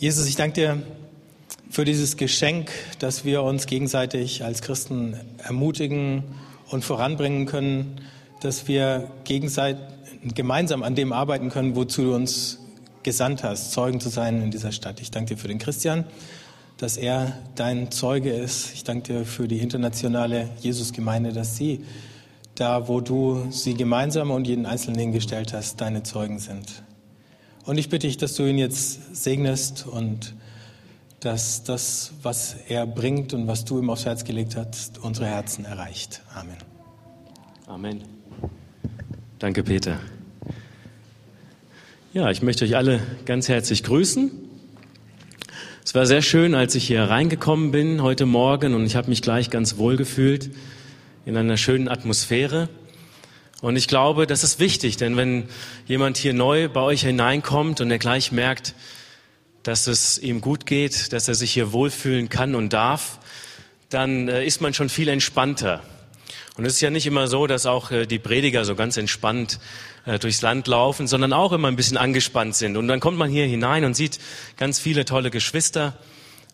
Jesus, ich danke dir für dieses Geschenk, dass wir uns gegenseitig als Christen ermutigen und voranbringen können, dass wir gegenseitig gemeinsam an dem arbeiten können, wozu du uns gesandt hast, Zeugen zu sein in dieser Stadt. Ich danke dir für den Christian, dass er dein Zeuge ist. Ich danke dir für die internationale Jesusgemeinde, dass sie da, wo du sie gemeinsam und jeden Einzelnen hingestellt hast, deine Zeugen sind. Und ich bitte dich, dass du ihn jetzt segnest und dass das, was er bringt und was du ihm aufs Herz gelegt hast, unsere Herzen erreicht. Amen. Amen. Danke, Peter. Ja, ich möchte euch alle ganz herzlich grüßen. Es war sehr schön, als ich hier reingekommen bin heute Morgen und ich habe mich gleich ganz wohl gefühlt in einer schönen Atmosphäre. Und ich glaube, das ist wichtig, denn wenn jemand hier neu bei euch hineinkommt und er gleich merkt, dass es ihm gut geht, dass er sich hier wohlfühlen kann und darf, dann äh, ist man schon viel entspannter. Und es ist ja nicht immer so, dass auch äh, die Prediger so ganz entspannt äh, durchs Land laufen, sondern auch immer ein bisschen angespannt sind. Und dann kommt man hier hinein und sieht ganz viele tolle Geschwister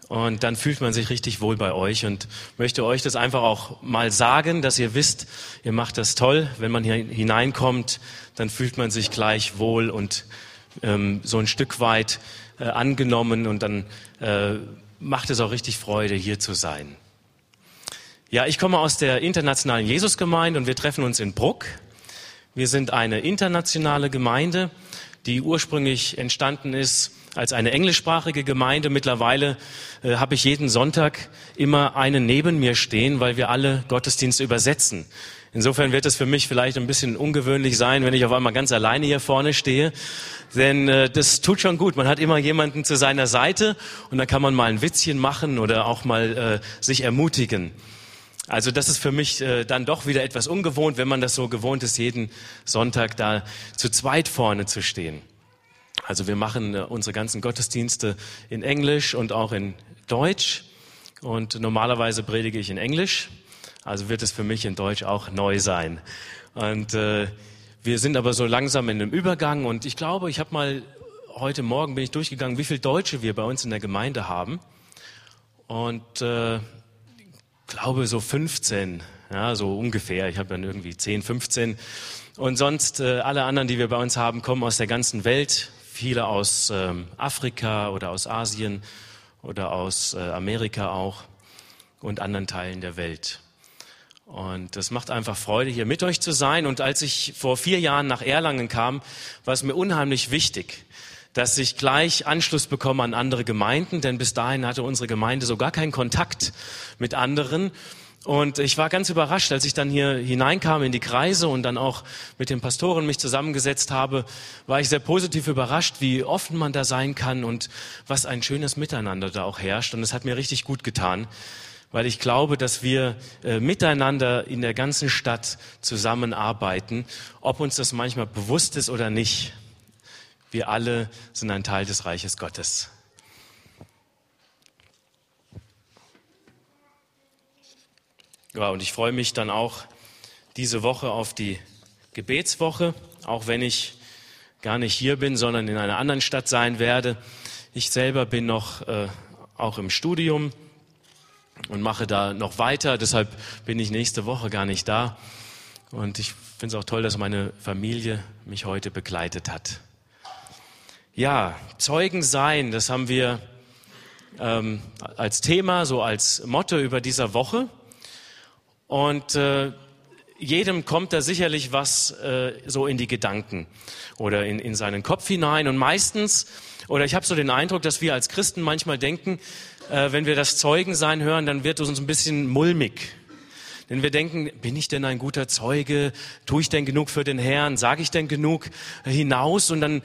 und dann fühlt man sich richtig wohl bei euch und möchte euch das einfach auch mal sagen, dass ihr wisst, ihr macht das toll. Wenn man hier hineinkommt, dann fühlt man sich gleich wohl und ähm, so ein Stück weit äh, angenommen und dann äh, macht es auch richtig Freude, hier zu sein. Ja, ich komme aus der internationalen Jesusgemeinde und wir treffen uns in Bruck. Wir sind eine internationale Gemeinde, die ursprünglich entstanden ist als eine englischsprachige Gemeinde. Mittlerweile äh, habe ich jeden Sonntag immer einen neben mir stehen, weil wir alle Gottesdienste übersetzen. Insofern wird es für mich vielleicht ein bisschen ungewöhnlich sein, wenn ich auf einmal ganz alleine hier vorne stehe. Denn äh, das tut schon gut. Man hat immer jemanden zu seiner Seite und da kann man mal ein Witzchen machen oder auch mal äh, sich ermutigen. Also das ist für mich äh, dann doch wieder etwas ungewohnt, wenn man das so gewohnt ist, jeden Sonntag da zu zweit vorne zu stehen. Also wir machen äh, unsere ganzen Gottesdienste in Englisch und auch in Deutsch. Und normalerweise predige ich in Englisch. Also wird es für mich in Deutsch auch neu sein. Und äh, wir sind aber so langsam in einem Übergang. Und ich glaube, ich habe mal heute Morgen bin ich durchgegangen, wie viele Deutsche wir bei uns in der Gemeinde haben. Und äh, glaube so 15, ja, so ungefähr. Ich habe dann irgendwie 10, 15. Und sonst äh, alle anderen, die wir bei uns haben, kommen aus der ganzen Welt viele aus ähm, Afrika oder aus Asien oder aus äh, Amerika auch und anderen Teilen der Welt. Und das macht einfach Freude, hier mit euch zu sein. Und als ich vor vier Jahren nach Erlangen kam, war es mir unheimlich wichtig, dass ich gleich Anschluss bekomme an andere Gemeinden, denn bis dahin hatte unsere Gemeinde so gar keinen Kontakt mit anderen. Und ich war ganz überrascht, als ich dann hier hineinkam in die Kreise und dann auch mit den Pastoren mich zusammengesetzt habe, war ich sehr positiv überrascht, wie offen man da sein kann und was ein schönes Miteinander da auch herrscht. Und es hat mir richtig gut getan, weil ich glaube, dass wir äh, miteinander in der ganzen Stadt zusammenarbeiten, ob uns das manchmal bewusst ist oder nicht. Wir alle sind ein Teil des Reiches Gottes. Ja, und ich freue mich dann auch diese Woche auf die Gebetswoche, auch wenn ich gar nicht hier bin, sondern in einer anderen Stadt sein werde. Ich selber bin noch äh, auch im Studium und mache da noch weiter. Deshalb bin ich nächste Woche gar nicht da. Und ich finde es auch toll, dass meine Familie mich heute begleitet hat. Ja, Zeugen sein, das haben wir ähm, als Thema, so als Motto über dieser Woche. Und äh, jedem kommt da sicherlich was äh, so in die Gedanken oder in, in seinen Kopf hinein. Und meistens, oder ich habe so den Eindruck, dass wir als Christen manchmal denken, äh, wenn wir das Zeugensein hören, dann wird es uns ein bisschen mulmig. Denn wir denken, bin ich denn ein guter Zeuge? Tue ich denn genug für den Herrn? Sage ich denn genug hinaus? Und dann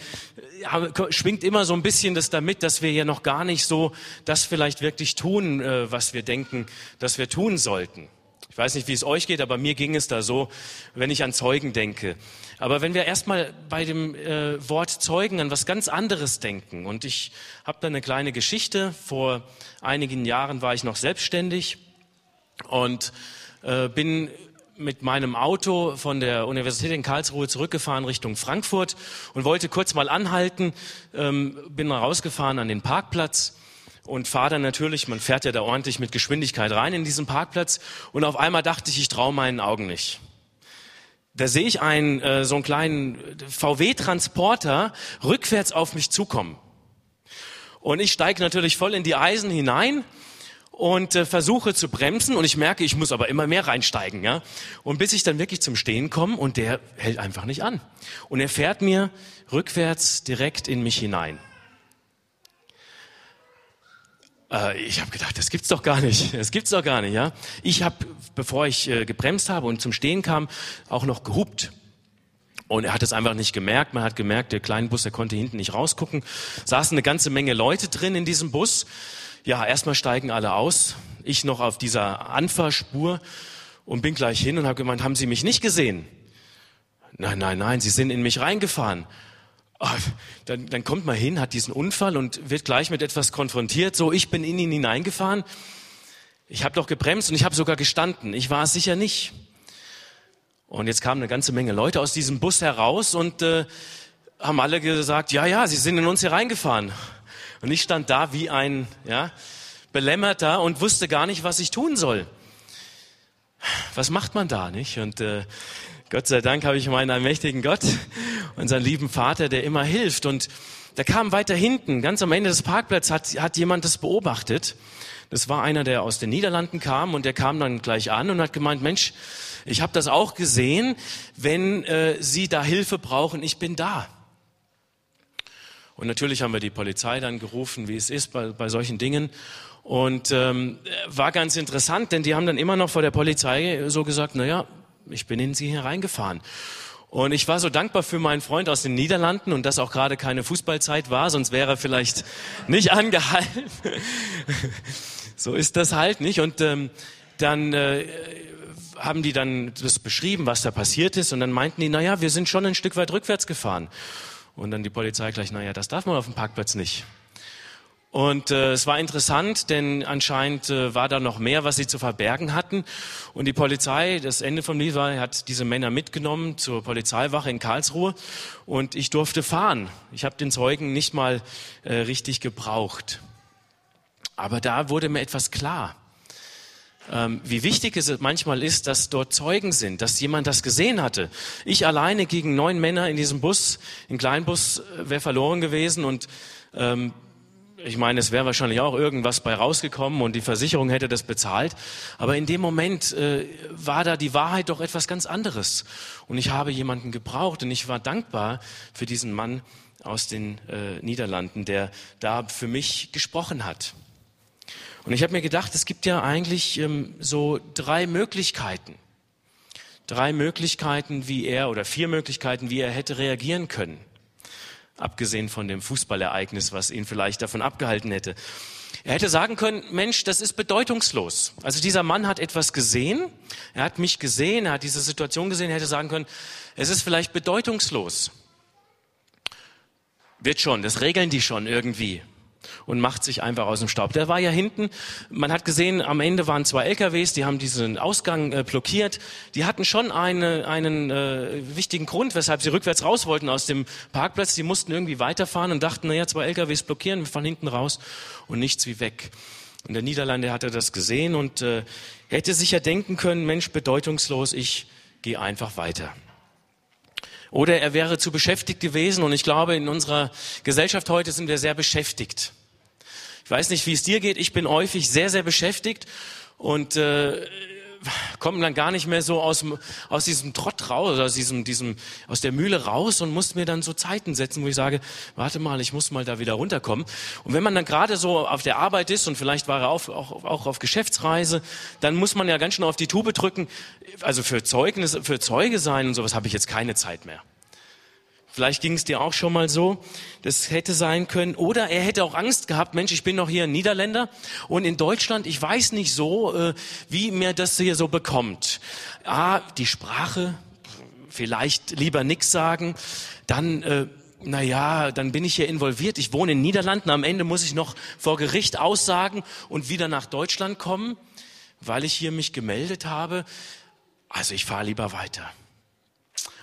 ja, schwingt immer so ein bisschen das damit, dass wir ja noch gar nicht so das vielleicht wirklich tun, äh, was wir denken, dass wir tun sollten. Ich weiß nicht, wie es euch geht, aber mir ging es da so, wenn ich an Zeugen denke. Aber wenn wir erstmal bei dem äh, Wort Zeugen an was ganz anderes denken, und ich habe da eine kleine Geschichte, vor einigen Jahren war ich noch selbstständig und äh, bin mit meinem Auto von der Universität in Karlsruhe zurückgefahren Richtung Frankfurt und wollte kurz mal anhalten, ähm, bin rausgefahren an den Parkplatz und fahre dann natürlich, man fährt ja da ordentlich mit Geschwindigkeit rein in diesen Parkplatz und auf einmal dachte ich, ich traue meinen Augen nicht. Da sehe ich einen äh, so einen kleinen VW-Transporter rückwärts auf mich zukommen. Und ich steige natürlich voll in die Eisen hinein und äh, versuche zu bremsen und ich merke, ich muss aber immer mehr reinsteigen, ja. Und bis ich dann wirklich zum Stehen komme und der hält einfach nicht an. Und er fährt mir rückwärts direkt in mich hinein. Äh, ich habe gedacht, das gibt's doch gar nicht. Das gibt's doch gar nicht, ja. Ich habe, bevor ich äh, gebremst habe und zum Stehen kam, auch noch gehupt. Und er hat es einfach nicht gemerkt. Man hat gemerkt, der kleine Bus, der konnte hinten nicht rausgucken. Saßen eine ganze Menge Leute drin in diesem Bus. Ja, erstmal steigen alle aus. Ich noch auf dieser Anfahrspur und bin gleich hin und habe gemeint, haben Sie mich nicht gesehen? Nein, nein, nein, Sie sind in mich reingefahren. Oh, dann, dann kommt man hin, hat diesen Unfall und wird gleich mit etwas konfrontiert. So, ich bin in ihn hineingefahren. Ich habe doch gebremst und ich habe sogar gestanden. Ich war es sicher nicht. Und jetzt kamen eine ganze Menge Leute aus diesem Bus heraus und äh, haben alle gesagt, ja, ja, sie sind in uns hier reingefahren. Und ich stand da wie ein ja, Belämmerter und wusste gar nicht, was ich tun soll. Was macht man da, nicht? Und äh, Gott sei Dank habe ich meinen allmächtigen Gott, unseren lieben Vater, der immer hilft. Und da kam weiter hinten, ganz am Ende des Parkplatzes, hat, hat jemand das beobachtet. Das war einer, der aus den Niederlanden kam und der kam dann gleich an und hat gemeint, Mensch, ich habe das auch gesehen, wenn äh, Sie da Hilfe brauchen, ich bin da. Und natürlich haben wir die Polizei dann gerufen, wie es ist bei, bei solchen Dingen. Und ähm, war ganz interessant, denn die haben dann immer noch vor der Polizei so gesagt, na ja, ich bin in sie hereingefahren. Und ich war so dankbar für meinen Freund aus den Niederlanden und dass auch gerade keine Fußballzeit war, sonst wäre er vielleicht nicht angehalten. so ist das halt nicht. Und ähm, dann äh, haben die dann das beschrieben, was da passiert ist. Und dann meinten die, na ja, wir sind schon ein Stück weit rückwärts gefahren. Und dann die Polizei gleich, na ja, das darf man auf dem Parkplatz nicht. Und äh, es war interessant, denn anscheinend äh, war da noch mehr, was sie zu verbergen hatten. Und die Polizei, das Ende vom Lied war, hat diese Männer mitgenommen zur Polizeiwache in Karlsruhe und ich durfte fahren. Ich habe den Zeugen nicht mal äh, richtig gebraucht. Aber da wurde mir etwas klar. Ähm, wie wichtig es manchmal ist, dass dort Zeugen sind, dass jemand das gesehen hatte. Ich alleine gegen neun Männer in diesem Bus, in Kleinbus, äh, wäre verloren gewesen und ähm, ich meine, es wäre wahrscheinlich auch irgendwas bei rausgekommen und die Versicherung hätte das bezahlt. Aber in dem Moment äh, war da die Wahrheit doch etwas ganz anderes. Und ich habe jemanden gebraucht und ich war dankbar für diesen Mann aus den äh, Niederlanden, der da für mich gesprochen hat. Und ich habe mir gedacht, es gibt ja eigentlich ähm, so drei Möglichkeiten. Drei Möglichkeiten, wie er oder vier Möglichkeiten, wie er hätte reagieren können abgesehen von dem Fußballereignis, was ihn vielleicht davon abgehalten hätte. Er hätte sagen können, Mensch, das ist bedeutungslos. Also dieser Mann hat etwas gesehen, er hat mich gesehen, er hat diese Situation gesehen, er hätte sagen können, es ist vielleicht bedeutungslos. Wird schon, das regeln die schon irgendwie und macht sich einfach aus dem Staub. Der war ja hinten, man hat gesehen, am Ende waren zwei LKWs, die haben diesen Ausgang äh, blockiert. Die hatten schon eine, einen äh, wichtigen Grund, weshalb sie rückwärts raus wollten aus dem Parkplatz. Die mussten irgendwie weiterfahren und dachten, naja, zwei LKWs blockieren, wir fahren hinten raus und nichts wie weg. In der Niederlande hat er das gesehen und äh, hätte sich ja denken können, Mensch, bedeutungslos, ich gehe einfach weiter. Oder er wäre zu beschäftigt gewesen und ich glaube, in unserer Gesellschaft heute sind wir sehr beschäftigt. Ich weiß nicht, wie es dir geht. Ich bin häufig sehr, sehr beschäftigt und äh, komme dann gar nicht mehr so aus, aus diesem Trott raus, aus diesem, diesem, aus der Mühle raus und muss mir dann so Zeiten setzen, wo ich sage, warte mal, ich muss mal da wieder runterkommen. Und wenn man dann gerade so auf der Arbeit ist und vielleicht war er auch, auch, auch auf Geschäftsreise, dann muss man ja ganz schön auf die Tube drücken. Also für Zeugnis, für Zeuge sein und sowas habe ich jetzt keine Zeit mehr. Vielleicht ging es dir auch schon mal so. Das hätte sein können. Oder er hätte auch Angst gehabt, Mensch, ich bin doch hier ein Niederländer und in Deutschland, ich weiß nicht so, äh, wie mir das hier so bekommt. Ah, die Sprache, vielleicht lieber nix sagen. Dann, äh, na ja, dann bin ich hier involviert. Ich wohne in Niederlanden. Am Ende muss ich noch vor Gericht aussagen und wieder nach Deutschland kommen, weil ich hier mich gemeldet habe. also ich fahre lieber weiter.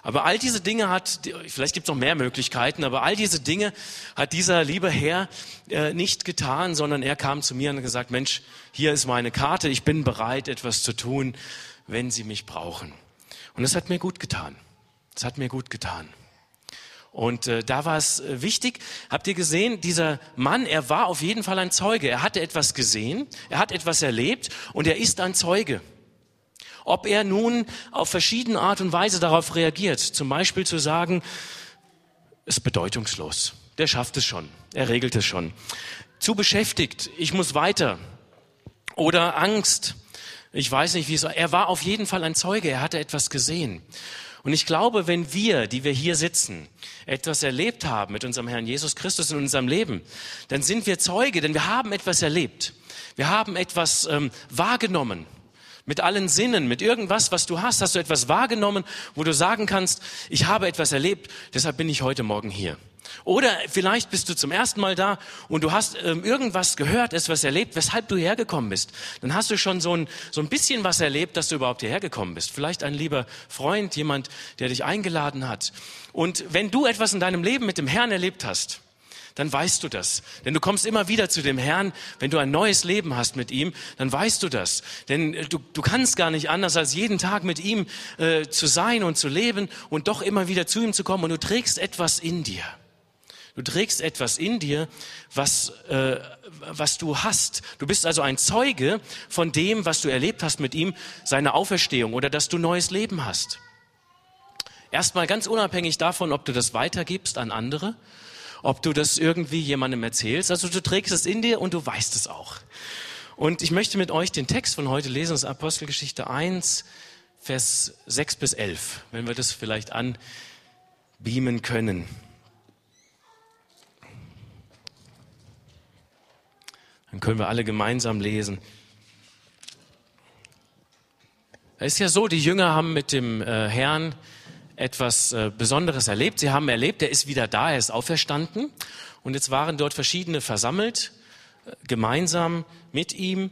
Aber all diese Dinge hat, vielleicht gibt es noch mehr Möglichkeiten, aber all diese Dinge hat dieser liebe Herr äh, nicht getan, sondern er kam zu mir und hat gesagt, Mensch, hier ist meine Karte, ich bin bereit, etwas zu tun, wenn Sie mich brauchen. Und das hat mir gut getan. Das hat mir gut getan. Und äh, da war es äh, wichtig, habt ihr gesehen, dieser Mann, er war auf jeden Fall ein Zeuge. Er hatte etwas gesehen, er hat etwas erlebt und er ist ein Zeuge. Ob er nun auf verschiedene Art und Weise darauf reagiert, zum Beispiel zu sagen, ist bedeutungslos, der schafft es schon, er regelt es schon. Zu beschäftigt, ich muss weiter. Oder Angst, ich weiß nicht, wie es war. Er war auf jeden Fall ein Zeuge, er hatte etwas gesehen. Und ich glaube, wenn wir, die wir hier sitzen, etwas erlebt haben mit unserem Herrn Jesus Christus in unserem Leben, dann sind wir Zeuge, denn wir haben etwas erlebt. Wir haben etwas ähm, wahrgenommen mit allen Sinnen, mit irgendwas, was du hast, hast du etwas wahrgenommen, wo du sagen kannst, ich habe etwas erlebt, deshalb bin ich heute Morgen hier. Oder vielleicht bist du zum ersten Mal da und du hast ähm, irgendwas gehört, etwas erlebt, weshalb du hergekommen bist. Dann hast du schon so ein, so ein bisschen was erlebt, dass du überhaupt hierher gekommen bist. Vielleicht ein lieber Freund, jemand, der dich eingeladen hat. Und wenn du etwas in deinem Leben mit dem Herrn erlebt hast, dann weißt du das. Denn du kommst immer wieder zu dem Herrn, wenn du ein neues Leben hast mit ihm, dann weißt du das. Denn äh, du, du kannst gar nicht anders, als jeden Tag mit ihm äh, zu sein und zu leben und doch immer wieder zu ihm zu kommen. Und du trägst etwas in dir. Du trägst etwas in dir, was, äh, was du hast. Du bist also ein Zeuge von dem, was du erlebt hast mit ihm, seine Auferstehung oder dass du neues Leben hast. Erstmal ganz unabhängig davon, ob du das weitergibst an andere ob du das irgendwie jemandem erzählst. Also du trägst es in dir und du weißt es auch. Und ich möchte mit euch den Text von heute lesen, das Apostelgeschichte 1, Vers 6 bis 11, wenn wir das vielleicht anbeamen können. Dann können wir alle gemeinsam lesen. Es ist ja so, die Jünger haben mit dem äh, Herrn etwas äh, Besonderes erlebt. Sie haben erlebt, er ist wieder da, er ist auferstanden. Und jetzt waren dort verschiedene versammelt, äh, gemeinsam mit ihm.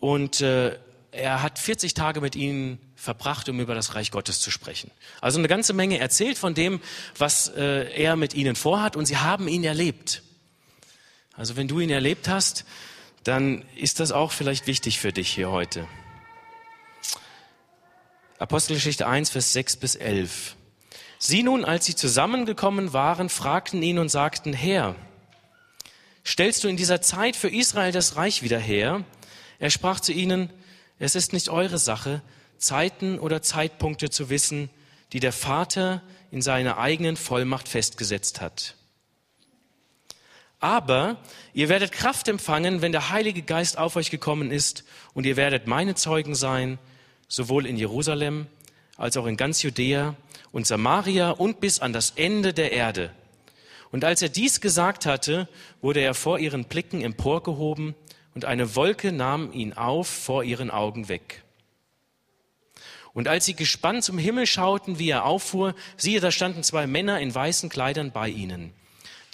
Und äh, er hat 40 Tage mit ihnen verbracht, um über das Reich Gottes zu sprechen. Also eine ganze Menge erzählt von dem, was er mit ihnen vorhat. Und sie haben ihn erlebt. Also wenn du ihn erlebt hast, dann ist das auch vielleicht wichtig für dich hier heute. Apostelgeschichte 1, Vers 6 bis 11. Sie nun, als sie zusammengekommen waren, fragten ihn und sagten, Herr, stellst du in dieser Zeit für Israel das Reich wieder her? Er sprach zu ihnen, es ist nicht eure Sache, Zeiten oder Zeitpunkte zu wissen, die der Vater in seiner eigenen Vollmacht festgesetzt hat. Aber ihr werdet Kraft empfangen, wenn der Heilige Geist auf euch gekommen ist, und ihr werdet meine Zeugen sein, sowohl in Jerusalem als auch in ganz Judäa und Samaria und bis an das Ende der Erde. Und als er dies gesagt hatte, wurde er vor ihren Blicken emporgehoben und eine Wolke nahm ihn auf vor ihren Augen weg. Und als sie gespannt zum Himmel schauten, wie er auffuhr, siehe, da standen zwei Männer in weißen Kleidern bei ihnen,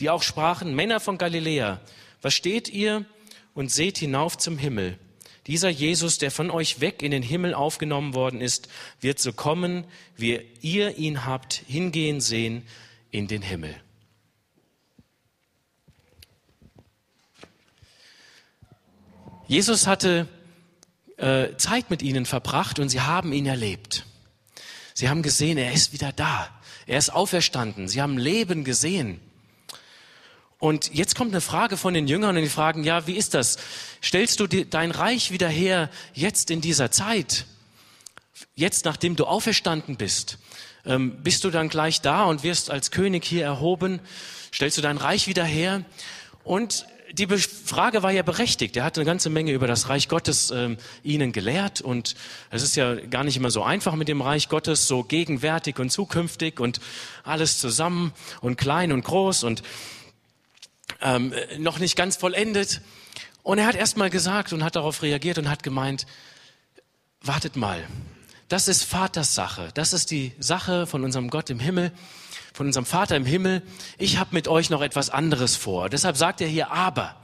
die auch sprachen, Männer von Galiläa, was steht ihr und seht hinauf zum Himmel? Dieser Jesus, der von euch weg in den Himmel aufgenommen worden ist, wird so kommen, wie ihr ihn habt hingehen sehen in den Himmel. Jesus hatte äh, Zeit mit ihnen verbracht und sie haben ihn erlebt. Sie haben gesehen, er ist wieder da. Er ist auferstanden. Sie haben Leben gesehen. Und jetzt kommt eine Frage von den Jüngern und die fragen, ja, wie ist das? Stellst du dein Reich wieder her jetzt in dieser Zeit? Jetzt, nachdem du auferstanden bist? Ähm, bist du dann gleich da und wirst als König hier erhoben? Stellst du dein Reich wieder her? Und die Frage war ja berechtigt. Er hat eine ganze Menge über das Reich Gottes ähm, ihnen gelehrt und es ist ja gar nicht immer so einfach mit dem Reich Gottes, so gegenwärtig und zukünftig und alles zusammen und klein und groß und ähm, noch nicht ganz vollendet. Und er hat erst mal gesagt und hat darauf reagiert und hat gemeint, wartet mal, das ist Vaters Sache, das ist die Sache von unserem Gott im Himmel, von unserem Vater im Himmel. Ich habe mit euch noch etwas anderes vor. Deshalb sagt er hier aber.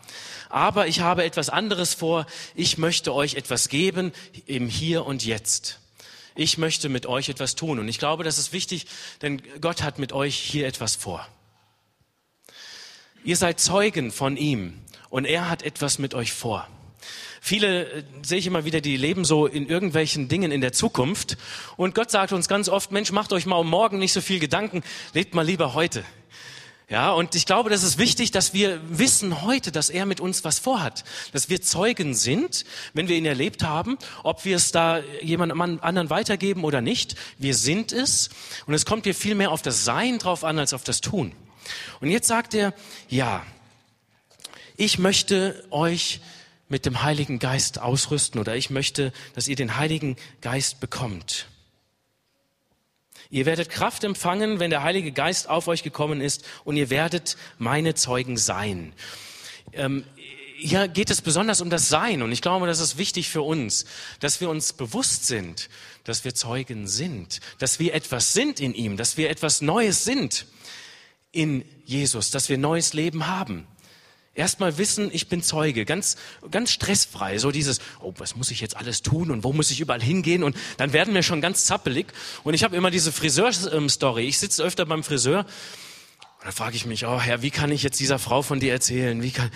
Aber ich habe etwas anderes vor. Ich möchte euch etwas geben im Hier und Jetzt. ich möchte mit euch etwas tun. Und ich glaube, das ist wichtig, denn Gott hat mit euch hier etwas vor. Ihr seid Zeugen von ihm und er hat etwas mit euch vor. Viele äh, sehe ich immer wieder, die leben so in irgendwelchen Dingen in der Zukunft. Und Gott sagt uns ganz oft, Mensch, macht euch mal um morgen nicht so viel Gedanken, lebt mal lieber heute. Ja, und ich glaube, das ist wichtig, dass wir wissen heute, dass er mit uns was vorhat. Dass wir Zeugen sind, wenn wir ihn erlebt haben, ob wir es da jemandem anderen weitergeben oder nicht. Wir sind es. Und es kommt hier viel mehr auf das Sein drauf an, als auf das Tun. Und jetzt sagt er, ja, ich möchte euch mit dem Heiligen Geist ausrüsten oder ich möchte, dass ihr den Heiligen Geist bekommt. Ihr werdet Kraft empfangen, wenn der Heilige Geist auf euch gekommen ist und ihr werdet meine Zeugen sein. Ähm, hier geht es besonders um das Sein und ich glaube, das ist wichtig für uns, dass wir uns bewusst sind, dass wir Zeugen sind, dass wir etwas sind in ihm, dass wir etwas Neues sind in Jesus, dass wir neues Leben haben. Erstmal wissen, ich bin Zeuge, ganz, ganz stressfrei. So dieses, oh, was muss ich jetzt alles tun und wo muss ich überall hingehen? Und dann werden wir schon ganz zappelig. Und ich habe immer diese Friseur-Story. Ich sitze öfter beim Friseur und dann frage ich mich, oh Herr, wie kann ich jetzt dieser Frau von dir erzählen? Wie kann,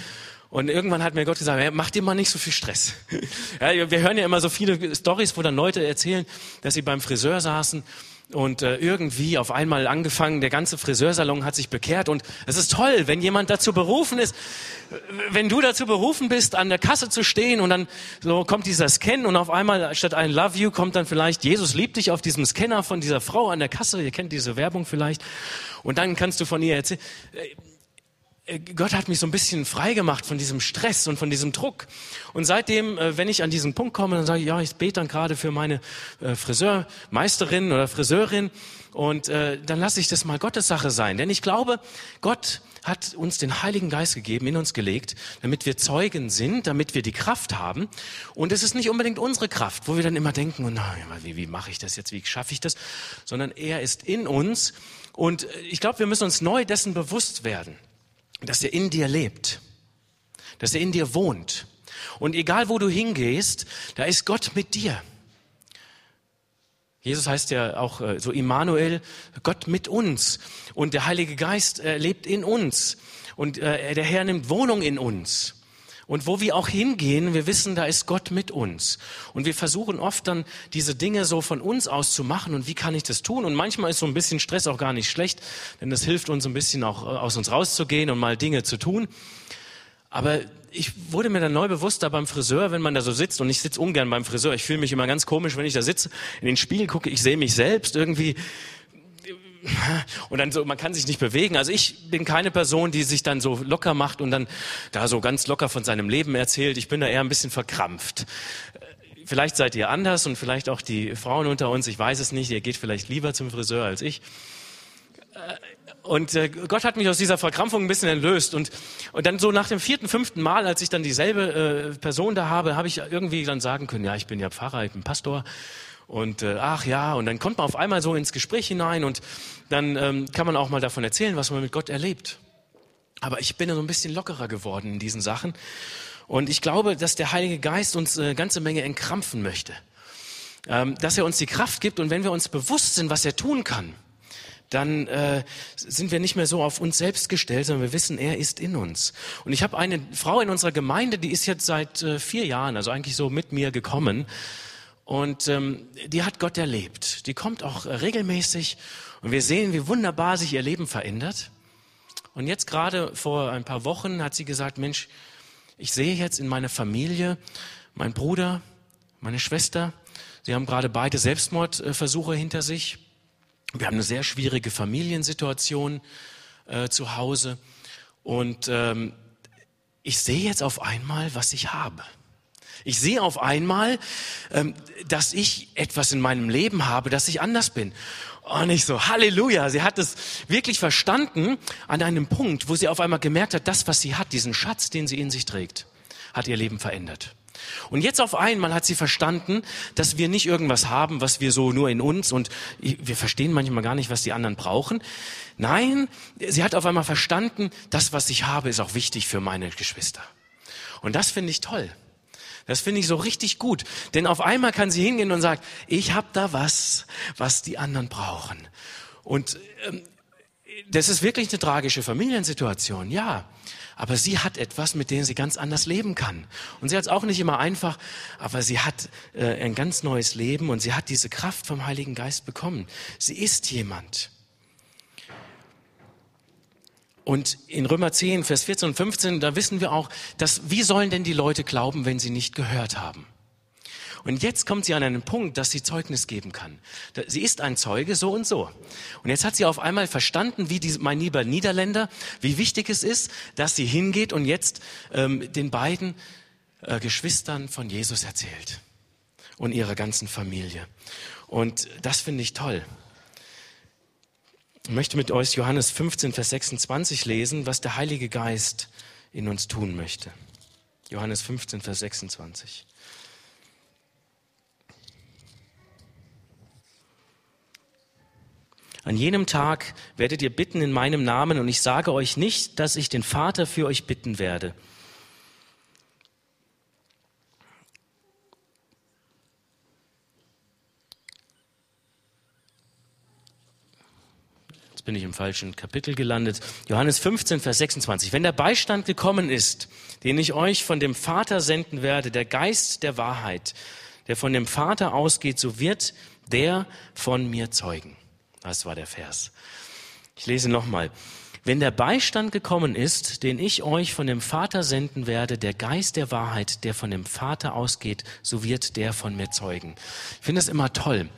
und irgendwann hat mir Gott gesagt, ja, mach dir mal nicht so viel Stress. Ja, wir hören ja immer so viele Stories, wo dann Leute erzählen, dass sie beim Friseur saßen und äh, irgendwie auf einmal angefangen, der ganze Friseursalon hat sich bekehrt. Und es ist toll, wenn jemand dazu berufen ist, wenn du dazu berufen bist, an der Kasse zu stehen und dann so kommt dieser Scan und auf einmal statt ein Love You kommt dann vielleicht Jesus liebt dich auf diesem Scanner von dieser Frau an der Kasse, ihr kennt diese Werbung vielleicht. Und dann kannst du von ihr erzählen äh, Gott hat mich so ein bisschen frei gemacht von diesem Stress und von diesem Druck. Und seitdem, äh, wenn ich an diesen Punkt komme, dann sage ich, ja, ich bete dann gerade für meine äh, Friseurmeisterin oder Friseurin und äh, dann lasse ich das mal Gottes Sache sein. Denn ich glaube, Gott hat uns den Heiligen Geist gegeben, in uns gelegt, damit wir Zeugen sind, damit wir die Kraft haben. Und es ist nicht unbedingt unsere Kraft, wo wir dann immer denken, oh nein, wie, wie mache ich das jetzt, wie schaffe ich das, sondern er ist in uns. Und ich glaube, wir müssen uns neu dessen bewusst werden dass er in dir lebt, dass er in dir wohnt. Und egal wo du hingehst, da ist Gott mit dir. Jesus heißt ja auch äh, so Immanuel, Gott mit uns. Und der Heilige Geist äh, lebt in uns. Und äh, der Herr nimmt Wohnung in uns. Und wo wir auch hingehen, wir wissen, da ist Gott mit uns. Und wir versuchen oft dann diese Dinge so von uns aus zu machen. Und wie kann ich das tun? Und manchmal ist so ein bisschen Stress auch gar nicht schlecht, denn das hilft uns ein bisschen auch äh, aus uns rauszugehen und mal Dinge zu tun. Aber ich wurde mir dann neu bewusst, da beim Friseur, wenn man da so sitzt, und ich sitze ungern beim Friseur, ich fühle mich immer ganz komisch, wenn ich da sitze, in den Spiegel gucke, ich sehe mich selbst irgendwie, und dann so, man kann sich nicht bewegen. Also ich bin keine Person, die sich dann so locker macht und dann da so ganz locker von seinem Leben erzählt. Ich bin da eher ein bisschen verkrampft. Vielleicht seid ihr anders und vielleicht auch die Frauen unter uns. Ich weiß es nicht. Ihr geht vielleicht lieber zum Friseur als ich. Und äh, Gott hat mich aus dieser Verkrampfung ein bisschen erlöst. Und, und dann so nach dem vierten, fünften Mal, als ich dann dieselbe äh, Person da habe, habe ich irgendwie dann sagen können, ja, ich bin ja Pfarrer, ich bin Pastor. Und äh, ach ja, und dann kommt man auf einmal so ins Gespräch hinein und dann ähm, kann man auch mal davon erzählen, was man mit Gott erlebt. Aber ich bin so ein bisschen lockerer geworden in diesen Sachen. Und ich glaube, dass der Heilige Geist uns eine ganze Menge entkrampfen möchte. Ähm, dass er uns die Kraft gibt und wenn wir uns bewusst sind, was er tun kann, dann äh, sind wir nicht mehr so auf uns selbst gestellt, sondern wir wissen, er ist in uns. Und ich habe eine Frau in unserer Gemeinde, die ist jetzt seit äh, vier Jahren, also eigentlich so mit mir gekommen. Und ähm, die hat Gott erlebt. Die kommt auch äh, regelmäßig und wir sehen, wie wunderbar sich ihr Leben verändert. Und jetzt gerade vor ein paar Wochen hat sie gesagt, Mensch, ich sehe jetzt in meiner Familie, mein Bruder, meine Schwester, sie haben gerade beide Selbstmordversuche hinter sich. Wir haben eine sehr schwierige Familiensituation äh, zu Hause. Und ähm, ich sehe jetzt auf einmal, was ich habe. Ich sehe auf einmal, ähm, dass ich etwas in meinem Leben habe, dass ich anders bin. Und ich so, Halleluja, sie hat es wirklich verstanden an einem Punkt, wo sie auf einmal gemerkt hat, das, was sie hat, diesen Schatz, den sie in sich trägt, hat ihr Leben verändert. Und jetzt auf einmal hat sie verstanden, dass wir nicht irgendwas haben, was wir so nur in uns und wir verstehen manchmal gar nicht, was die anderen brauchen. Nein, sie hat auf einmal verstanden, das, was ich habe, ist auch wichtig für meine Geschwister. Und das finde ich toll Das finde ich so richtig gut. Denn auf einmal kann sie hingehen und sagen, ich habe da was, was die anderen brauchen. Und ähm, das ist wirklich eine tragische Familiensituation, ja. Aber sie hat etwas, mit dem sie ganz anders leben kann. Und sie hat es auch nicht immer einfach, aber sie hat äh, ein ganz neues Leben und sie hat diese Kraft vom Heiligen Geist bekommen. Sie ist jemand. Und in Römer 10, Vers 14 und 15, da wissen wir auch, dass, wie sollen denn die Leute glauben, wenn sie nicht gehört haben? Und jetzt kommt sie an einen Punkt, dass sie Zeugnis geben kann. Sie ist ein Zeuge, so und so. Und jetzt hat sie auf einmal verstanden, wie die, mein lieber Niederländer, wie wichtig es ist, dass sie hingeht und jetzt ähm, den beiden äh, Geschwistern von Jesus erzählt und ihrer ganzen Familie. Und das finde ich toll. Ich möchte mit euch Johannes 15, Vers 26 lesen, was der Heilige Geist in uns tun möchte. Johannes 15, Vers 26. An jenem Tag werdet ihr bitten in meinem Namen und ich sage euch nicht, dass ich den Vater für euch bitten werde. Bin ich im falschen Kapitel gelandet. Johannes 15, Vers 26. Wenn der Beistand gekommen ist, den ich euch von dem Vater senden werde, der Geist der Wahrheit, der von dem Vater ausgeht, so wird der von mir zeugen. Das war der Vers. Ich lese nochmal. Wenn der Beistand gekommen ist, den ich euch von dem Vater senden werde, der Geist der Wahrheit, der von dem Vater ausgeht, so wird der von mir zeugen. Ich finde das immer toll.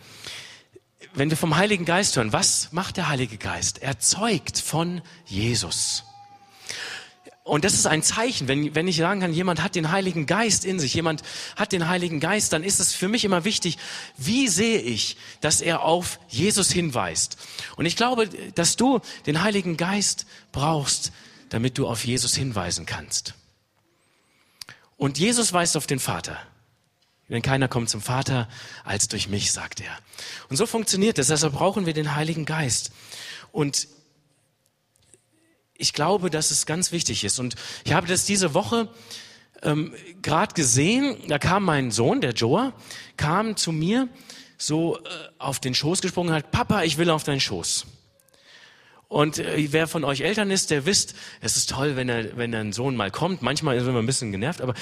Wenn wir vom Heiligen Geist hören, was macht der Heilige Geist? Er zeugt von Jesus. Und das ist ein Zeichen, wenn, wenn ich sagen kann, jemand hat den Heiligen Geist in sich, jemand hat den Heiligen Geist, dann ist es für mich immer wichtig, wie sehe ich, dass er auf Jesus hinweist. Und ich glaube, dass du den Heiligen Geist brauchst, damit du auf Jesus hinweisen kannst. Und Jesus weist auf den Vater. Denn keiner kommt zum Vater als durch mich, sagt er. Und so funktioniert es. Deshalb brauchen wir den Heiligen Geist. Und ich glaube, dass es ganz wichtig ist. Und ich habe das diese Woche ähm, gerade gesehen. Da kam mein Sohn, der Joa, kam zu mir so äh, auf den Schoß gesprungen und hat, Papa, ich will auf deinen Schoß. Und äh, wer von euch Eltern ist, der wisst, es ist toll, wenn er, wenn ein Sohn mal kommt. Manchmal ist immer ein bisschen genervt, aber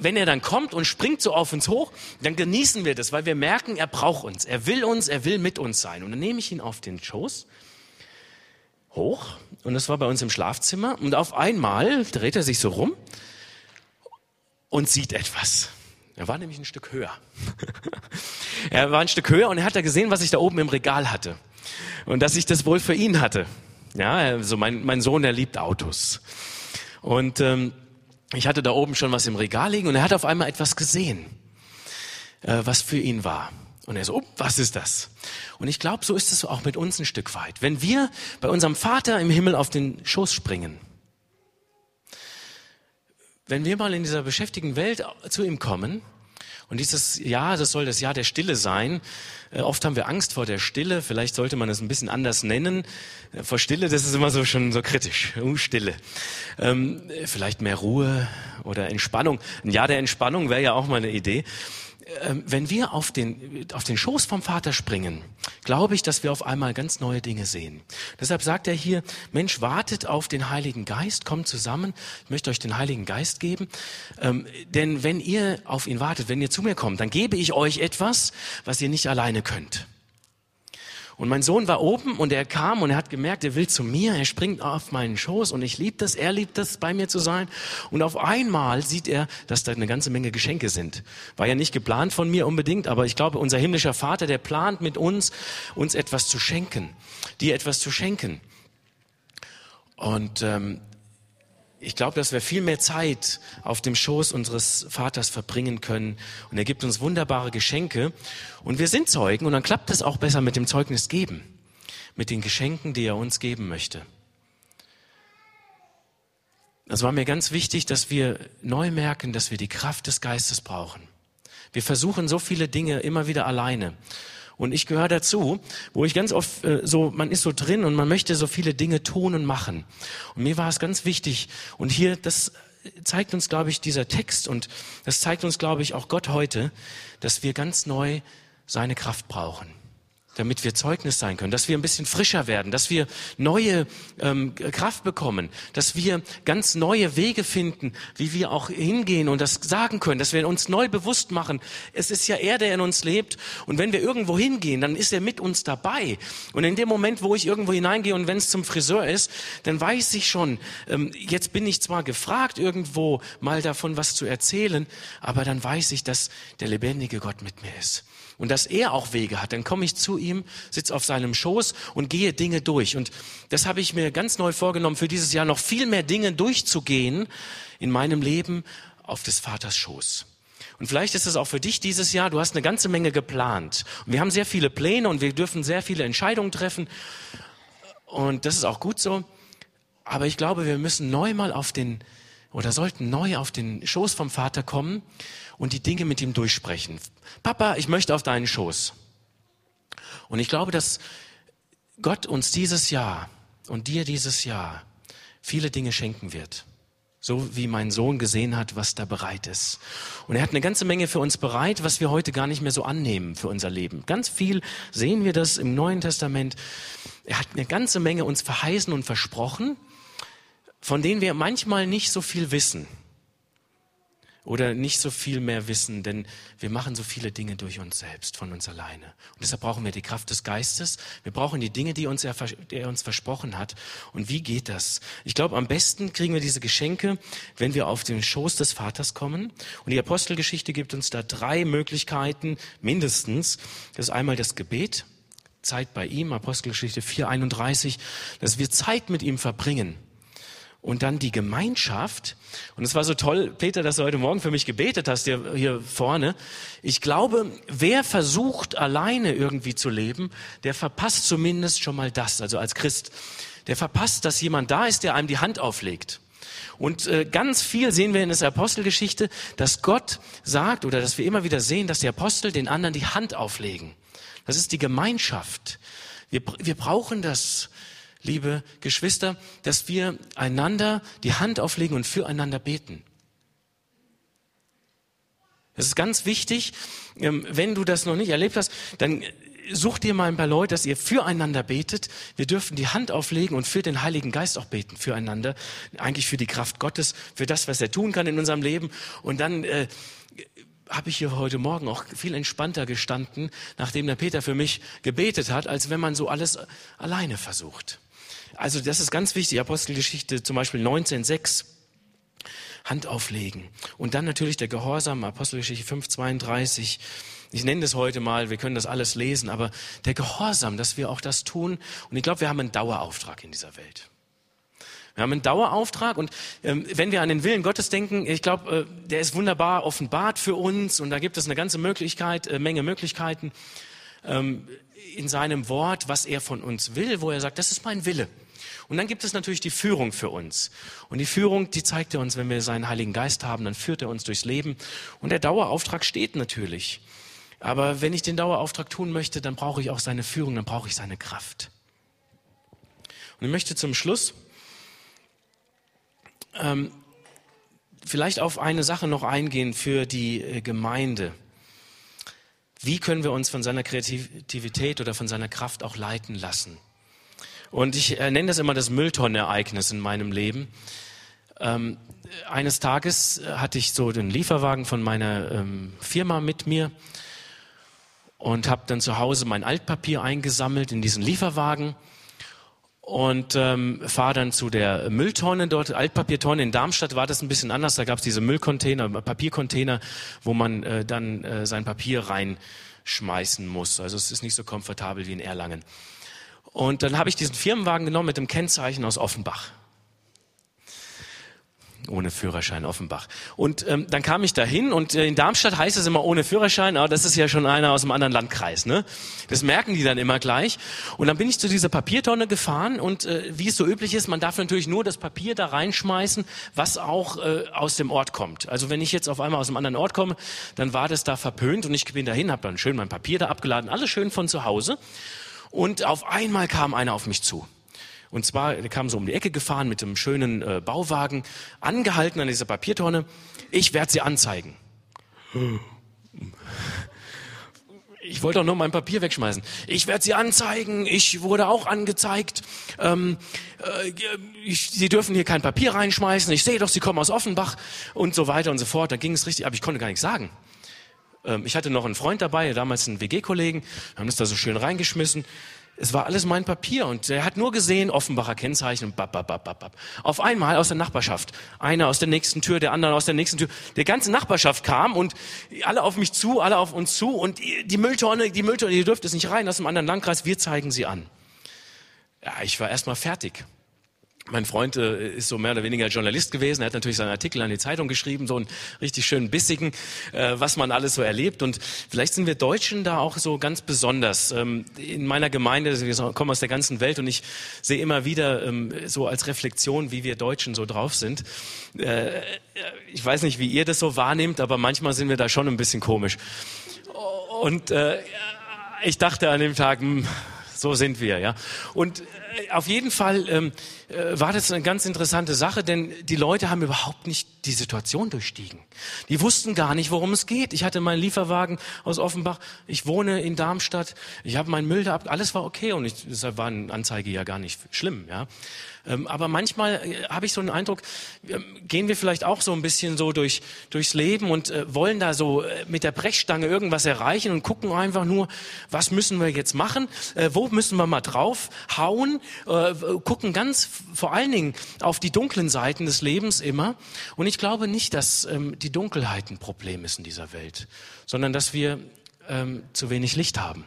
wenn er dann kommt und springt so auf uns hoch, dann genießen wir das, weil wir merken, er braucht uns, er will uns, er will mit uns sein. Und dann nehme ich ihn auf den Schoß hoch und das war bei uns im Schlafzimmer und auf einmal dreht er sich so rum und sieht etwas. Er war nämlich ein Stück höher. er war ein Stück höher und er hat da gesehen, was ich da oben im Regal hatte und dass ich das wohl für ihn hatte. Ja, also mein, mein Sohn, der liebt Autos und ähm, ich hatte da oben schon was im Regal liegen und er hat auf einmal etwas gesehen, äh, was für ihn war. Und er so, oh, was ist das? Und ich glaube, so ist es auch mit uns ein Stück weit. Wenn wir bei unserem Vater im Himmel auf den Schoß springen, wenn wir mal in dieser beschäftigten Welt zu ihm kommen, und dieses Jahr, das soll das Jahr der Stille sein. Äh, oft haben wir Angst vor der Stille. Vielleicht sollte man es ein bisschen anders nennen. Äh, vor Stille, das ist immer so schon so kritisch. Uh, Stille. Ähm, vielleicht mehr Ruhe oder Entspannung. Ein Jahr der Entspannung wäre ja auch mal eine Idee. Ähm, wenn wir auf den, auf den Schoß vom Vater springen, glaube ich, dass wir auf einmal ganz neue Dinge sehen. Deshalb sagt er hier, Mensch, wartet auf den Heiligen Geist, kommt zusammen, ich möchte euch den Heiligen Geist geben. Ähm, denn wenn ihr auf ihn wartet, wenn ihr zu mir kommt, dann gebe ich euch etwas, was ihr nicht alleine könnt. Und mein Sohn war oben und er kam und er hat gemerkt, er will zu mir, er springt auf meinen Schoß und ich liebe das, er liebt das, bei mir zu sein. Und auf einmal sieht er, dass da eine ganze Menge Geschenke sind. War ja nicht geplant von mir unbedingt, aber ich glaube, unser himmlischer Vater, der plant mit uns, uns etwas zu schenken, dir etwas zu schenken. Und ähm, ich glaube, dass wir viel mehr Zeit auf dem Schoß unseres Vaters verbringen können. Und er gibt uns wunderbare Geschenke. Und wir sind Zeugen. Und dann klappt es auch besser mit dem Zeugnis geben. Mit den Geschenken, die er uns geben möchte. Das war mir ganz wichtig, dass wir neu merken, dass wir die Kraft des Geistes brauchen. Wir versuchen so viele Dinge immer wieder alleine. Und ich gehöre dazu, wo ich ganz oft äh, so, man ist so drin und man möchte so viele Dinge tun und machen. Und mir war es ganz wichtig. Und hier, das zeigt uns, glaube ich, dieser Text und das zeigt uns, glaube ich, auch Gott heute, dass wir ganz neu seine Kraft brauchen damit wir Zeugnis sein können, dass wir ein bisschen frischer werden, dass wir neue ähm, Kraft bekommen, dass wir ganz neue Wege finden, wie wir auch hingehen und das sagen können, dass wir uns neu bewusst machen, es ist ja er, der in uns lebt. Und wenn wir irgendwo hingehen, dann ist er mit uns dabei. Und in dem Moment, wo ich irgendwo hineingehe und wenn es zum Friseur ist, dann weiß ich schon, ähm, jetzt bin ich zwar gefragt, irgendwo mal davon was zu erzählen, aber dann weiß ich, dass der lebendige Gott mit mir ist und dass er auch Wege hat, dann komme ich zu ihm, sitze auf seinem Schoß und gehe Dinge durch. Und das habe ich mir ganz neu vorgenommen, für dieses Jahr noch viel mehr Dinge durchzugehen in meinem Leben auf des Vaters Schoß. Und vielleicht ist es auch für dich dieses Jahr, du hast eine ganze Menge geplant. Und wir haben sehr viele Pläne und wir dürfen sehr viele Entscheidungen treffen. Und das ist auch gut so. Aber ich glaube, wir müssen neu mal auf den, oder sollten neu auf den Schoß vom Vater kommen und die Dinge mit ihm durchsprechen. Papa, ich möchte auf deinen Schoß. Und ich glaube, dass Gott uns dieses Jahr und dir dieses Jahr viele Dinge schenken wird. So wie mein Sohn gesehen hat, was da bereit ist. Und er hat eine ganze Menge für uns bereit, was wir heute gar nicht mehr so annehmen für unser Leben. Ganz viel sehen wir das im Neuen Testament. Er hat eine ganze Menge uns verheißen und versprochen, von denen wir manchmal nicht so viel wissen oder nicht so viel mehr wissen, denn wir machen so viele Dinge durch uns selbst, von uns alleine. Und deshalb brauchen wir die Kraft des Geistes. Wir brauchen die Dinge, die uns er, er uns versprochen hat. Und wie geht das? Ich glaube, am besten kriegen wir diese Geschenke, wenn wir auf den Schoß des Vaters kommen. Und die Apostelgeschichte gibt uns da drei Möglichkeiten, mindestens. Das ist einmal das Gebet, Zeit bei ihm, Apostelgeschichte 4,31, dass wir Zeit mit ihm verbringen und dann die Gemeinschaft. Und es war so toll, Peter, dass du heute Morgen für mich gebetet hast, hier, hier vorne. Ich glaube, wer versucht, alleine irgendwie zu leben, der verpasst zumindest schon mal das, also als Christ. Der verpasst, dass jemand da ist, der einem die Hand auflegt. Und äh, ganz viel sehen wir in der Apostelgeschichte, dass Gott sagt oder dass wir immer wieder sehen, dass die Apostel den anderen die Hand auflegen. Das ist die Gemeinschaft. Wir, wir brauchen das liebe Geschwister, dass wir einander die Hand auflegen und füreinander beten. Das ist ganz wichtig. Ähm, wenn du das noch nicht erlebt hast, dann such dir mal ein paar Leute, dass ihr füreinander betet. Wir dürfen die Hand auflegen und für den Heiligen Geist auch beten, füreinander. Eigentlich für die Kraft Gottes, für das, was er tun kann in unserem Leben. Und dann äh, habe ich hier heute Morgen auch viel entspannter gestanden, nachdem der Peter für mich gebetet hat, als wenn man so alles alleine versucht. Also das ist ganz wichtig, Apostelgeschichte zum Beispiel 19,6. Hand auflegen. Und dann natürlich der Gehorsam, Apostelgeschichte 5,32. Ich nenne das heute mal, wir können das alles lesen, aber der Gehorsam, dass wir auch das tun. Und ich glaube, wir haben einen Dauerauftrag in dieser Welt. Wir haben einen Dauerauftrag und ähm, wenn wir an den Willen Gottes denken, ich glaube, äh, der ist wunderbar offenbart für uns und da gibt es eine ganze Möglichkeit, äh, Menge Möglichkeiten ähm, in seinem Wort, was er von uns will, wo er sagt, das ist mein Wille. Und dann gibt es natürlich die Führung für uns. Und die Führung, die zeigt er uns, wenn wir seinen Heiligen Geist haben, dann führt er uns durchs Leben. Und der Dauerauftrag steht natürlich. Aber wenn ich den Dauerauftrag tun möchte, dann brauche ich auch seine Führung, dann brauche ich seine Kraft. Und ich möchte zum Schluss ähm, vielleicht auf eine Sache noch eingehen für die äh, Gemeinde. Wie können wir uns von seiner Kreativität oder von seiner Kraft auch leiten lassen? Und ich äh, nenne das immer das Mülltonnenereignis in meinem Leben. Ähm, eines Tages äh, hatte ich so den Lieferwagen von meiner ähm, Firma mit mir und habe dann zu Hause mein Altpapier eingesammelt in diesen Lieferwagen und ähm, fahre dann zu der Mülltonne dort, Altpapiertonne in Darmstadt war das ein bisschen anders, da gab es diese Müllcontainer, Papiercontainer, wo man äh, dann äh, sein Papier reinschmeißen muss. Also es ist nicht so komfortabel wie in Erlangen. Und dann habe ich diesen Firmenwagen genommen mit dem Kennzeichen aus Offenbach. Ohne Führerschein Offenbach. Und ähm, dann kam ich dahin und äh, in Darmstadt heißt es immer ohne Führerschein, aber das ist ja schon einer aus einem anderen Landkreis. Ne? Das merken die dann immer gleich. Und dann bin ich zu dieser Papiertonne gefahren und äh, wie es so üblich ist, man darf natürlich nur das Papier da reinschmeißen, was auch äh, aus dem Ort kommt. Also wenn ich jetzt auf einmal aus einem anderen Ort komme, dann war das da verpönt und ich bin dahin, habe dann schön mein Papier da abgeladen, alles schön von zu Hause. Und auf einmal kam einer auf mich zu. Und zwar, der kam so um die Ecke gefahren mit einem schönen äh, Bauwagen, angehalten an dieser Papiertonne. Ich werde sie anzeigen. Ich wollte doch nur mein Papier wegschmeißen. Ich werde sie anzeigen. Ich wurde auch angezeigt. Ähm, äh, ich, sie dürfen hier kein Papier reinschmeißen. Ich sehe doch, Sie kommen aus Offenbach und so weiter und so fort. Da ging es richtig, aber ich konnte gar nichts sagen. Ähm, ich hatte noch einen Freund dabei, damals einen WG-Kollegen. Wir haben das da so schön reingeschmissen. Es war alles mein Papier und er hat nur gesehen, Offenbacher Kennzeichen und bap, bap, bap, bap, bap. Auf einmal aus der Nachbarschaft. Einer aus der nächsten Tür, der andere aus der nächsten Tür. Der ganze Nachbarschaft kam und alle auf mich zu, alle auf uns zu und die Mülltonne, die Mülltonne, ihr dürft es nicht rein aus dem anderen Landkreis, wir zeigen sie an. Ja, ich war erstmal fertig mein Freund äh, ist so mehr oder weniger Journalist gewesen. Er hat natürlich seinen Artikel an die Zeitung geschrieben, so einen richtig schönen bissigen, äh, was man alles so erlebt. Und vielleicht sind wir Deutschen da auch so ganz besonders. Ähm, in meiner Gemeinde, wir kommen aus der ganzen Welt und ich sehe immer wieder ähm, so als Reflexion, wie wir Deutschen so drauf sind. Äh, ich weiß nicht, wie ihr das so wahrnehmt, aber manchmal sind wir da schon ein bisschen komisch. Und äh, ich dachte an dem Tag, mh, hm, so sind wir, ja. Und äh, auf jeden Fall ähm, äh, war das eine ganz interessante Sache, denn die Leute haben überhaupt nicht die Situation durchstiegen. Die wussten gar nicht, worum es geht. Ich hatte meinen Lieferwagen aus Offenbach, ich wohne in Darmstadt, ich habe meinen Müll da ab, alles war okay und ich, deshalb war eine Anzeige ja gar nicht schlimm, ja. Ähm, aber manchmal äh, habe ich so einen Eindruck, gehen wir vielleicht auch so ein bisschen so durch, durchs Leben und äh, wollen da so äh, mit der Brechstange irgendwas erreichen und gucken einfach nur, was müssen wir jetzt machen, wo müssen wir mal drauf hauen, gucken ganz vor allen Dingen auf die dunklen Seiten des Lebens immer. Und ich glaube nicht, dass ähm, die Dunkelheit ein Problem ist in dieser Welt, sondern dass wir ähm, zu wenig Licht haben.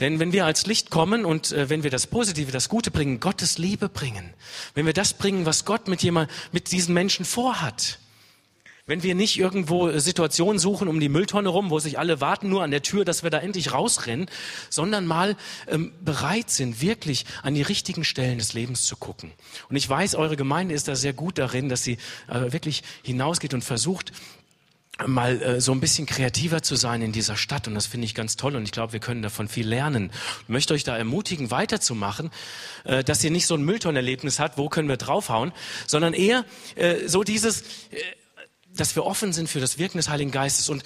Denn wenn wir als Licht kommen und äh, wenn wir das Positive, das Gute bringen, Gottes Liebe bringen, wenn wir das bringen, was Gott mit jemand, mit diesen Menschen vorhat, wenn wir nicht irgendwo Situationen suchen um die Mülltonne rum, wo sich alle warten nur an der Tür, dass wir da endlich rausrennen, sondern mal ähm, bereit sind, wirklich an die richtigen Stellen des Lebens zu gucken. Und ich weiß, eure Gemeinde ist da sehr gut darin, dass sie äh, wirklich hinausgeht und versucht, mal äh, so ein bisschen kreativer zu sein in dieser Stadt und das finde ich ganz toll und ich glaube, wir können davon viel lernen. Ich möchte euch da ermutigen, weiterzumachen, äh, dass ihr nicht so ein Mülltonnerlebnis habt, wo können wir draufhauen, sondern eher äh, so dieses, äh, dass wir offen sind für das Wirken des Heiligen Geistes und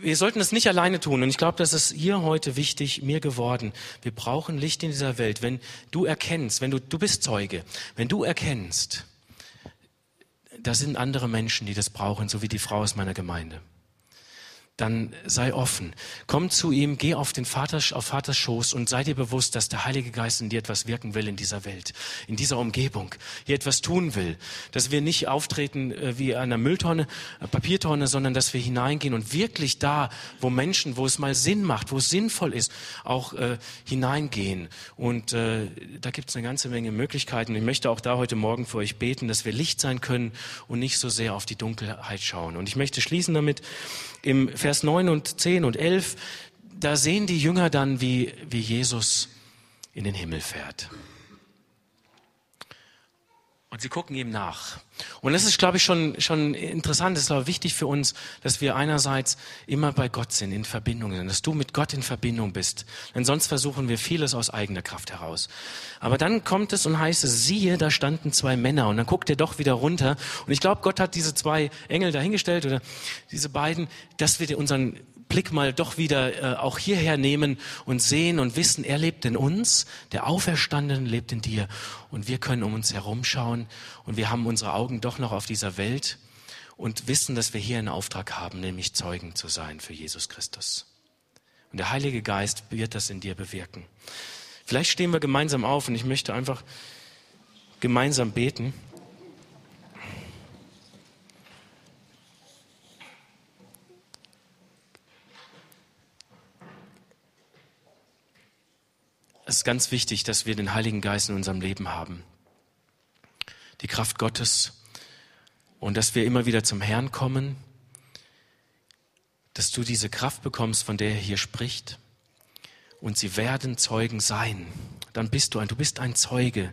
wir sollten das nicht alleine tun und ich glaube, das ist hier heute wichtig, mir geworden. Wir brauchen Licht in dieser Welt. Wenn du erkennst, wenn du, du bist Zeuge, wenn du erkennst, da sind andere Menschen, die das brauchen, so wie die Frau aus meiner Gemeinde dann sei offen. Komm zu ihm, geh auf den Vater, auf Vaters Schoß und sei dir bewusst, dass der Heilige Geist in dir etwas wirken will in dieser Welt, in dieser Umgebung, hier etwas tun will. Dass wir nicht auftreten äh, wie einer Mülltonne, äh, Papiertonne, sondern dass wir hineingehen und wirklich da, wo Menschen, wo es mal Sinn macht, wo es sinnvoll ist, auch äh, hineingehen. Und äh, da gibt es eine ganze Menge Möglichkeiten. Ich möchte auch da heute Morgen für euch beten, dass wir Licht sein können und nicht so sehr auf die Dunkelheit schauen. Und ich möchte schließen damit, im Vers 9 und 10 und 11, da sehen die Jünger dann, wie, wie Jesus in den Himmel fährt. Und sie gucken ihm nach. Und das ist, glaube ich, schon, schon interessant. Es ist aber wichtig für uns, dass wir einerseits immer bei Gott sind, in Verbindung sind, dass du mit Gott in Verbindung bist. Denn sonst versuchen wir vieles aus eigener Kraft heraus. Aber dann kommt es und heißt es, siehe, da standen zwei Männer. Und dann guckt er doch wieder runter. Und ich glaube, Gott hat diese zwei Engel dahingestellt oder diese beiden, dass wir unseren Blick mal doch wieder äh, auch hierher nehmen und sehen und wissen, er lebt in uns, der Auferstandene lebt in dir und wir können um uns herumschauen und wir haben unsere Augen doch noch auf dieser Welt und wissen, dass wir hier einen Auftrag haben, nämlich Zeugen zu sein für Jesus Christus. Und der Heilige Geist wird das in dir bewirken. Vielleicht stehen wir gemeinsam auf und ich möchte einfach gemeinsam beten. Es ist ganz wichtig, dass wir den Heiligen Geist in unserem Leben haben. Die Kraft Gottes und dass wir immer wieder zum Herrn kommen, dass du diese Kraft bekommst, von der er hier spricht. Und sie werden Zeugen sein. Dann bist du ein, du bist ein Zeuge.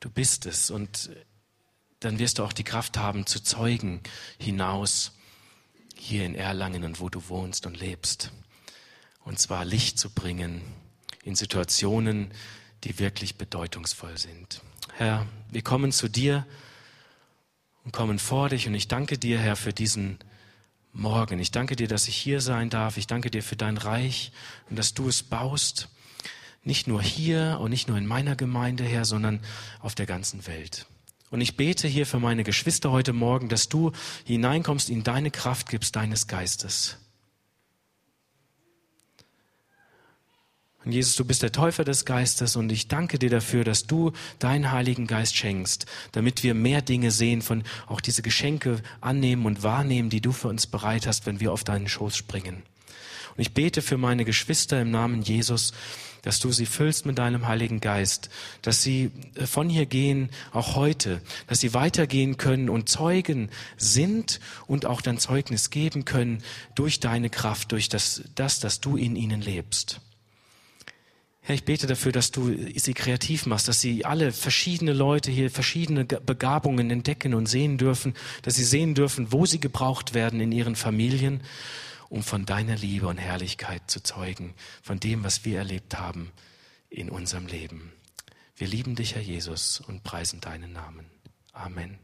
Du bist es. Und dann wirst du auch die Kraft haben, zu Zeugen hinaus hier in Erlangen und wo du wohnst und lebst. Und zwar Licht zu bringen in Situationen, die wirklich bedeutungsvoll sind. Herr, wir kommen zu dir und kommen vor dich und ich danke dir, Herr, für diesen Morgen. Ich danke dir, dass ich hier sein darf. Ich danke dir für dein Reich und dass du es baust. Nicht nur hier und nicht nur in meiner Gemeinde, Herr, sondern auf der ganzen Welt. Und ich bete hier für meine Geschwister heute Morgen, dass du hineinkommst, in deine Kraft gibst, deines Geistes. Und Jesus, du bist der Täufer des Geistes und ich danke dir dafür, dass du deinen Heiligen Geist schenkst, damit wir mehr Dinge sehen, von auch diese Geschenke annehmen und wahrnehmen, die du für uns bereit hast, wenn wir auf deinen Schoß springen. Und ich bete für meine Geschwister im Namen Jesus, dass du sie füllst mit deinem Heiligen Geist, dass sie äh, von hier gehen, auch heute, dass sie weitergehen können und Zeugen sind und auch dann Zeugnis geben können durch deine Kraft, durch das, das, dass du in ihnen lebst. Herr, ich bete dafür, dass du sie kreativ machst, dass sie alle verschiedene Leute hier verschiedene Begabungen entdecken und sehen dürfen, dass sie sehen dürfen, wo sie gebraucht werden in ihren Familien, um von deiner Liebe und Herrlichkeit zu zeugen, von dem, was wir erlebt haben in unserem Leben. Wir lieben dich, Herr Jesus, und preisen deinen Namen. Amen.